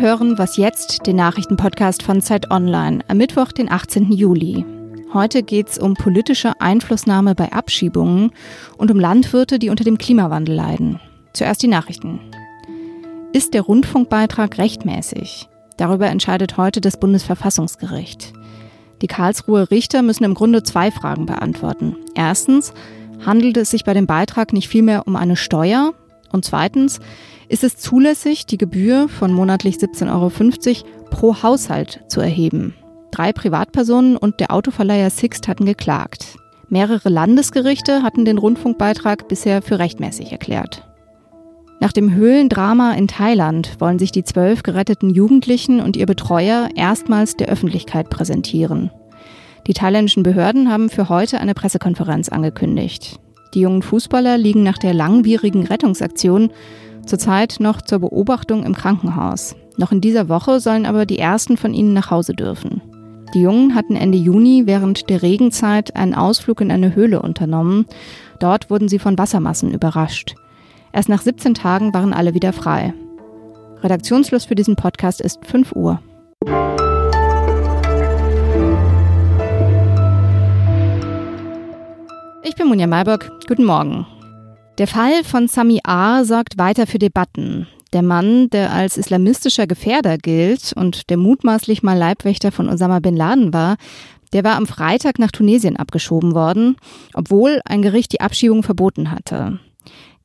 Hören Was jetzt, den Nachrichtenpodcast von Zeit Online, am Mittwoch, den 18. Juli. Heute geht es um politische Einflussnahme bei Abschiebungen und um Landwirte, die unter dem Klimawandel leiden. Zuerst die Nachrichten. Ist der Rundfunkbeitrag rechtmäßig? Darüber entscheidet heute das Bundesverfassungsgericht. Die Karlsruher Richter müssen im Grunde zwei Fragen beantworten. Erstens, handelt es sich bei dem Beitrag nicht vielmehr um eine Steuer? Und zweitens, ist es zulässig, die Gebühr von monatlich 17,50 Euro pro Haushalt zu erheben? Drei Privatpersonen und der Autoverleiher Sixt hatten geklagt. Mehrere Landesgerichte hatten den Rundfunkbeitrag bisher für rechtmäßig erklärt. Nach dem Höhlendrama in Thailand wollen sich die zwölf geretteten Jugendlichen und ihr Betreuer erstmals der Öffentlichkeit präsentieren. Die thailändischen Behörden haben für heute eine Pressekonferenz angekündigt. Die jungen Fußballer liegen nach der langwierigen Rettungsaktion zurzeit noch zur Beobachtung im Krankenhaus. Noch in dieser Woche sollen aber die ersten von ihnen nach Hause dürfen. Die Jungen hatten Ende Juni während der Regenzeit einen Ausflug in eine Höhle unternommen. Dort wurden sie von Wassermassen überrascht. Erst nach 17 Tagen waren alle wieder frei. Redaktionsschluss für diesen Podcast ist 5 Uhr. Ich bin Munja Mayburg. Guten Morgen. Der Fall von Sami A. sorgt weiter für Debatten. Der Mann, der als islamistischer Gefährder gilt und der mutmaßlich mal Leibwächter von Osama bin Laden war, der war am Freitag nach Tunesien abgeschoben worden, obwohl ein Gericht die Abschiebung verboten hatte.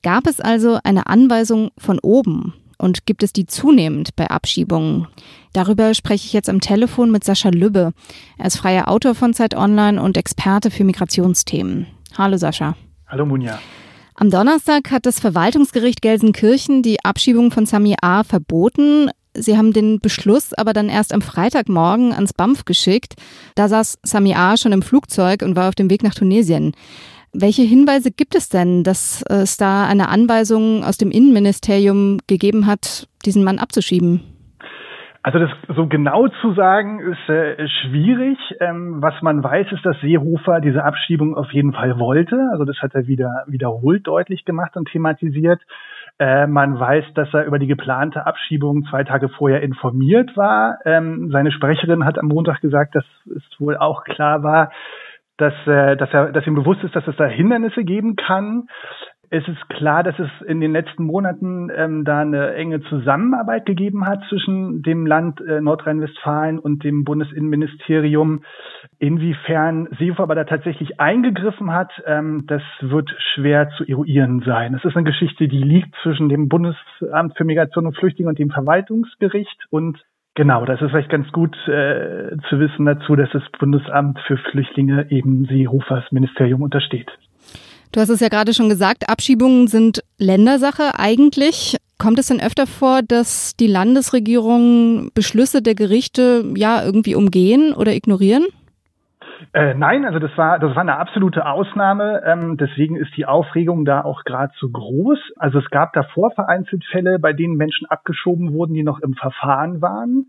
Gab es also eine Anweisung von oben und gibt es die zunehmend bei Abschiebungen? Darüber spreche ich jetzt am Telefon mit Sascha Lübbe. Er ist freier Autor von Zeit Online und Experte für Migrationsthemen. Hallo Sascha. Hallo Munja. Am Donnerstag hat das Verwaltungsgericht Gelsenkirchen die Abschiebung von Sami A. verboten. Sie haben den Beschluss aber dann erst am Freitagmorgen ans BAMF geschickt. Da saß Sami A. schon im Flugzeug und war auf dem Weg nach Tunesien. Welche Hinweise gibt es denn, dass es da eine Anweisung aus dem Innenministerium gegeben hat, diesen Mann abzuschieben? Also das so genau zu sagen ist äh, schwierig. Ähm, was man weiß, ist, dass Seehofer diese Abschiebung auf jeden Fall wollte. Also das hat er wieder wiederholt deutlich gemacht und thematisiert. Äh, man weiß, dass er über die geplante Abschiebung zwei Tage vorher informiert war. Ähm, seine Sprecherin hat am Montag gesagt, dass es wohl auch klar war, dass, äh, dass, er, dass ihm bewusst ist, dass es da Hindernisse geben kann. Es ist klar, dass es in den letzten Monaten ähm, da eine enge Zusammenarbeit gegeben hat zwischen dem Land äh, Nordrhein-Westfalen und dem Bundesinnenministerium. Inwiefern Seehofer aber da tatsächlich eingegriffen hat, ähm, das wird schwer zu eruieren sein. Es ist eine Geschichte, die liegt zwischen dem Bundesamt für Migration und Flüchtlinge und dem Verwaltungsgericht und Genau, das ist vielleicht ganz gut äh, zu wissen dazu, dass das Bundesamt für Flüchtlinge eben Seehofers Ministerium untersteht. Du hast es ja gerade schon gesagt, Abschiebungen sind Ländersache eigentlich. Kommt es denn öfter vor, dass die Landesregierungen Beschlüsse der Gerichte ja irgendwie umgehen oder ignorieren? Äh, nein, also das war das war eine absolute Ausnahme. Ähm, deswegen ist die Aufregung da auch gerade so groß. Also es gab davor vereinzelt Fälle, bei denen Menschen abgeschoben wurden, die noch im Verfahren waren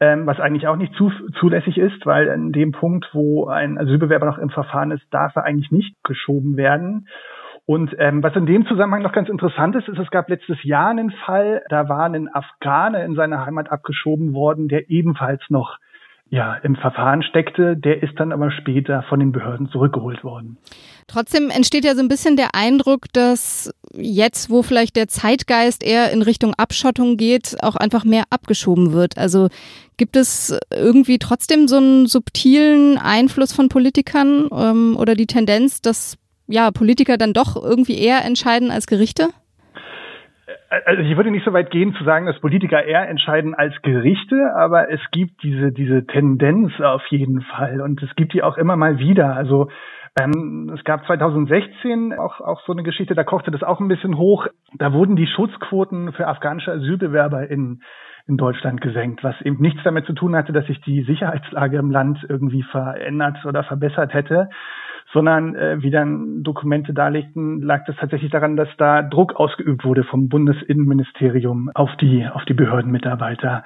ähm, was eigentlich auch nicht zu, zulässig ist, weil in dem Punkt, wo ein Asylbewerber noch im Verfahren ist, darf er eigentlich nicht geschoben werden. Und ähm, was in dem Zusammenhang noch ganz interessant ist, ist, es gab letztes Jahr einen Fall, da war ein Afghane in seine Heimat abgeschoben worden, der ebenfalls noch ja, im Verfahren steckte, der ist dann aber später von den Behörden zurückgeholt worden. Trotzdem entsteht ja so ein bisschen der Eindruck, dass jetzt, wo vielleicht der Zeitgeist eher in Richtung Abschottung geht, auch einfach mehr abgeschoben wird. Also gibt es irgendwie trotzdem so einen subtilen Einfluss von Politikern ähm, oder die Tendenz, dass ja Politiker dann doch irgendwie eher entscheiden als Gerichte? Also ich würde nicht so weit gehen zu sagen, dass Politiker eher entscheiden als Gerichte, aber es gibt diese, diese Tendenz auf jeden Fall und es gibt die auch immer mal wieder. Also ähm, es gab 2016 auch, auch so eine Geschichte, da kochte das auch ein bisschen hoch. Da wurden die Schutzquoten für afghanische Asylbewerber in, in Deutschland gesenkt, was eben nichts damit zu tun hatte, dass sich die Sicherheitslage im Land irgendwie verändert oder verbessert hätte, sondern äh, wie dann Dokumente darlegten, lag das tatsächlich daran, dass da Druck ausgeübt wurde vom Bundesinnenministerium auf die, auf die Behördenmitarbeiter.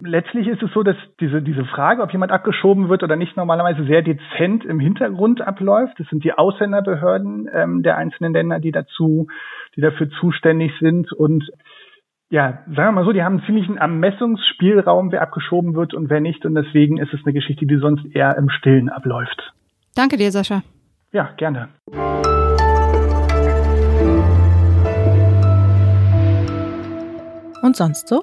Letztlich ist es so, dass diese, diese Frage, ob jemand abgeschoben wird oder nicht, normalerweise sehr dezent im Hintergrund abläuft. Das sind die Ausländerbehörden ähm, der einzelnen Länder, die dazu, die dafür zuständig sind und ja, sagen wir mal so, die haben einen ziemlichen Ermessungsspielraum, wer abgeschoben wird und wer nicht. Und deswegen ist es eine Geschichte, die sonst eher im Stillen abläuft. Danke dir, Sascha. Ja, gerne. Und sonst so?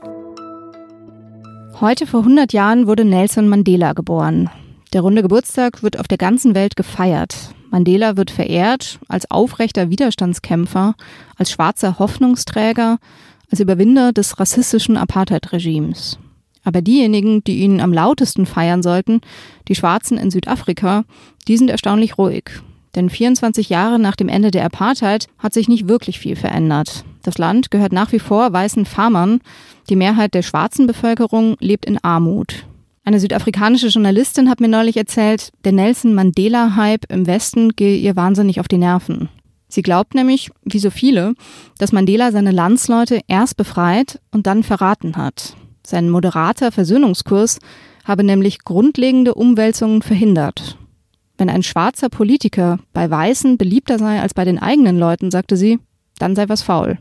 Heute vor 100 Jahren wurde Nelson Mandela geboren. Der runde Geburtstag wird auf der ganzen Welt gefeiert. Mandela wird verehrt als aufrechter Widerstandskämpfer, als schwarzer Hoffnungsträger, als Überwinder des rassistischen Apartheid-Regimes. Aber diejenigen, die ihn am lautesten feiern sollten, die Schwarzen in Südafrika, die sind erstaunlich ruhig. Denn 24 Jahre nach dem Ende der Apartheid hat sich nicht wirklich viel verändert. Das Land gehört nach wie vor weißen Farmern. Die Mehrheit der schwarzen Bevölkerung lebt in Armut. Eine südafrikanische Journalistin hat mir neulich erzählt, der Nelson Mandela-Hype im Westen gehe ihr wahnsinnig auf die Nerven. Sie glaubt nämlich, wie so viele, dass Mandela seine Landsleute erst befreit und dann verraten hat. Sein moderater Versöhnungskurs habe nämlich grundlegende Umwälzungen verhindert. Wenn ein schwarzer Politiker bei Weißen beliebter sei als bei den eigenen Leuten, sagte sie, dann sei was faul.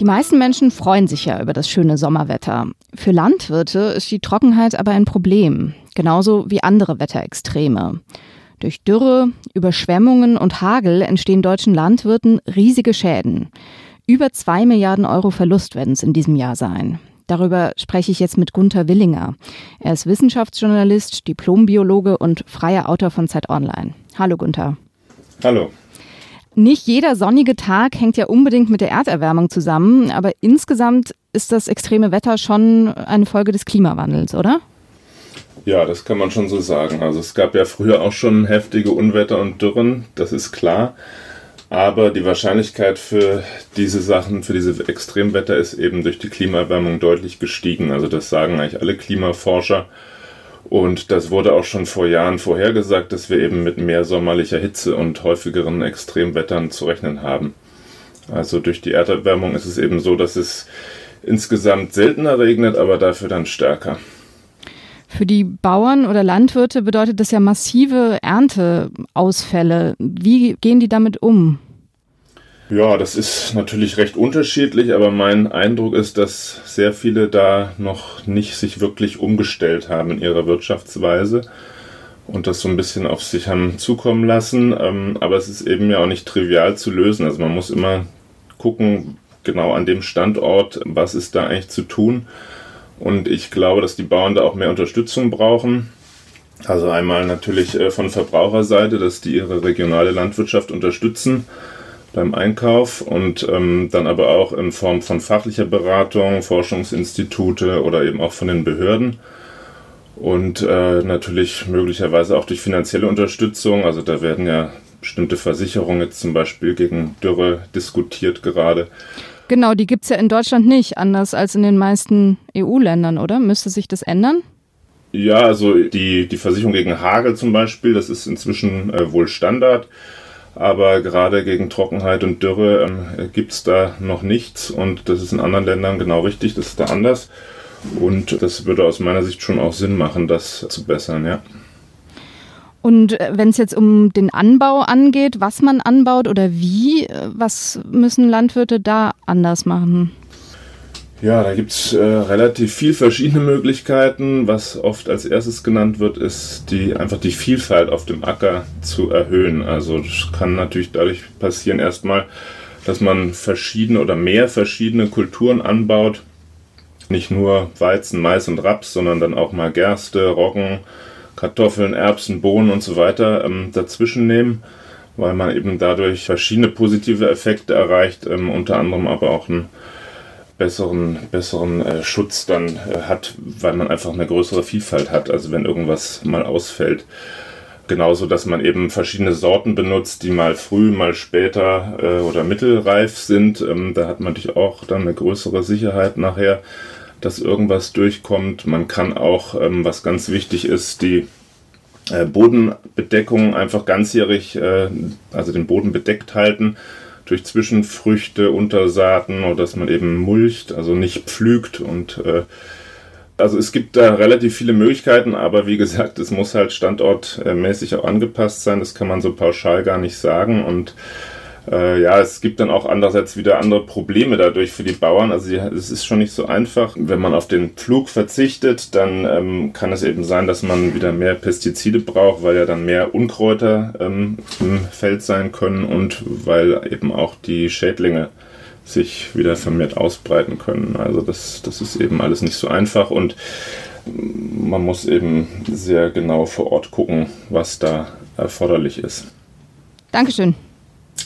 Die meisten Menschen freuen sich ja über das schöne Sommerwetter. Für Landwirte ist die Trockenheit aber ein Problem, genauso wie andere Wetterextreme. Durch Dürre, Überschwemmungen und Hagel entstehen deutschen Landwirten riesige Schäden. Über zwei Milliarden Euro Verlust werden es in diesem Jahr sein. Darüber spreche ich jetzt mit Gunther Willinger. Er ist Wissenschaftsjournalist, Diplombiologe und freier Autor von Zeit Online. Hallo Gunther. Hallo. Nicht jeder sonnige Tag hängt ja unbedingt mit der Erderwärmung zusammen, aber insgesamt ist das extreme Wetter schon eine Folge des Klimawandels, oder? Ja, das kann man schon so sagen. Also es gab ja früher auch schon heftige Unwetter und Dürren, das ist klar. Aber die Wahrscheinlichkeit für diese Sachen, für diese Extremwetter ist eben durch die Klimaerwärmung deutlich gestiegen. Also das sagen eigentlich alle Klimaforscher. Und das wurde auch schon vor Jahren vorhergesagt, dass wir eben mit mehr sommerlicher Hitze und häufigeren Extremwettern zu rechnen haben. Also durch die Erderwärmung ist es eben so, dass es insgesamt seltener regnet, aber dafür dann stärker. Für die Bauern oder Landwirte bedeutet das ja massive Ernteausfälle. Wie gehen die damit um? Ja, das ist natürlich recht unterschiedlich, aber mein Eindruck ist, dass sehr viele da noch nicht sich wirklich umgestellt haben in ihrer Wirtschaftsweise und das so ein bisschen auf sich haben zukommen lassen. Ähm, aber es ist eben ja auch nicht trivial zu lösen. Also man muss immer gucken, genau an dem Standort, was ist da eigentlich zu tun. Und ich glaube, dass die Bauern da auch mehr Unterstützung brauchen. Also einmal natürlich äh, von Verbraucherseite, dass die ihre regionale Landwirtschaft unterstützen beim Einkauf und ähm, dann aber auch in Form von fachlicher Beratung, Forschungsinstitute oder eben auch von den Behörden und äh, natürlich möglicherweise auch durch finanzielle Unterstützung. Also da werden ja bestimmte Versicherungen jetzt zum Beispiel gegen Dürre diskutiert gerade. Genau, die gibt es ja in Deutschland nicht, anders als in den meisten EU-Ländern, oder? Müsste sich das ändern? Ja, also die, die Versicherung gegen Hagel zum Beispiel, das ist inzwischen äh, wohl Standard. Aber gerade gegen Trockenheit und Dürre ähm, gibt es da noch nichts und das ist in anderen Ländern genau richtig, das ist da anders. Und das würde aus meiner Sicht schon auch Sinn machen, das zu bessern, ja. Und äh, wenn es jetzt um den Anbau angeht, was man anbaut oder wie, äh, was müssen Landwirte da anders machen? Ja, da gibt es äh, relativ viel verschiedene Möglichkeiten. Was oft als erstes genannt wird, ist die einfach die Vielfalt auf dem Acker zu erhöhen. Also das kann natürlich dadurch passieren erstmal, dass man verschiedene oder mehr verschiedene Kulturen anbaut. Nicht nur Weizen, Mais und Raps, sondern dann auch mal Gerste, Roggen, Kartoffeln, Erbsen, Bohnen und so weiter ähm, dazwischen nehmen, weil man eben dadurch verschiedene positive Effekte erreicht, ähm, unter anderem aber auch ein besseren, besseren äh, Schutz dann äh, hat, weil man einfach eine größere Vielfalt hat. Also wenn irgendwas mal ausfällt. Genauso, dass man eben verschiedene Sorten benutzt, die mal früh, mal später äh, oder mittelreif sind. Ähm, da hat man natürlich auch dann eine größere Sicherheit nachher, dass irgendwas durchkommt. Man kann auch, ähm, was ganz wichtig ist, die äh, Bodenbedeckung einfach ganzjährig, äh, also den Boden bedeckt halten durch Zwischenfrüchte, Untersaaten oder dass man eben mulcht, also nicht pflügt und äh, Also es gibt da relativ viele Möglichkeiten, aber wie gesagt, es muss halt standortmäßig auch angepasst sein. Das kann man so pauschal gar nicht sagen. Und äh, ja, es gibt dann auch andererseits wieder andere Probleme dadurch für die Bauern. Also es ist schon nicht so einfach. Wenn man auf den Pflug verzichtet, dann ähm, kann es eben sein, dass man wieder mehr Pestizide braucht, weil ja dann mehr Unkräuter ähm, im Feld sein können und weil eben auch die Schädlinge sich wieder vermehrt ausbreiten können. Also das, das ist eben alles nicht so einfach und man muss eben sehr genau vor Ort gucken, was da erforderlich ist. Dankeschön.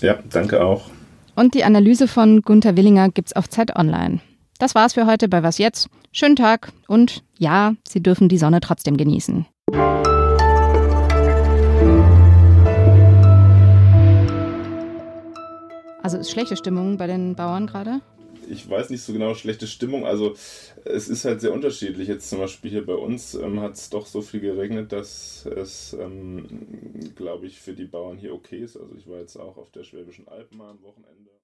Ja, danke auch. Und die Analyse von Gunther Willinger gibt's auf Zeit Online. Das war's für heute bei Was Jetzt. Schönen Tag und ja, Sie dürfen die Sonne trotzdem genießen. Also ist schlechte Stimmung bei den Bauern gerade? Ich weiß nicht so genau, schlechte Stimmung. Also es ist halt sehr unterschiedlich. Jetzt zum Beispiel hier bei uns ähm, hat es doch so viel geregnet, dass es, ähm, glaube ich, für die Bauern hier okay ist. Also ich war jetzt auch auf der Schwäbischen Alb mal am Wochenende.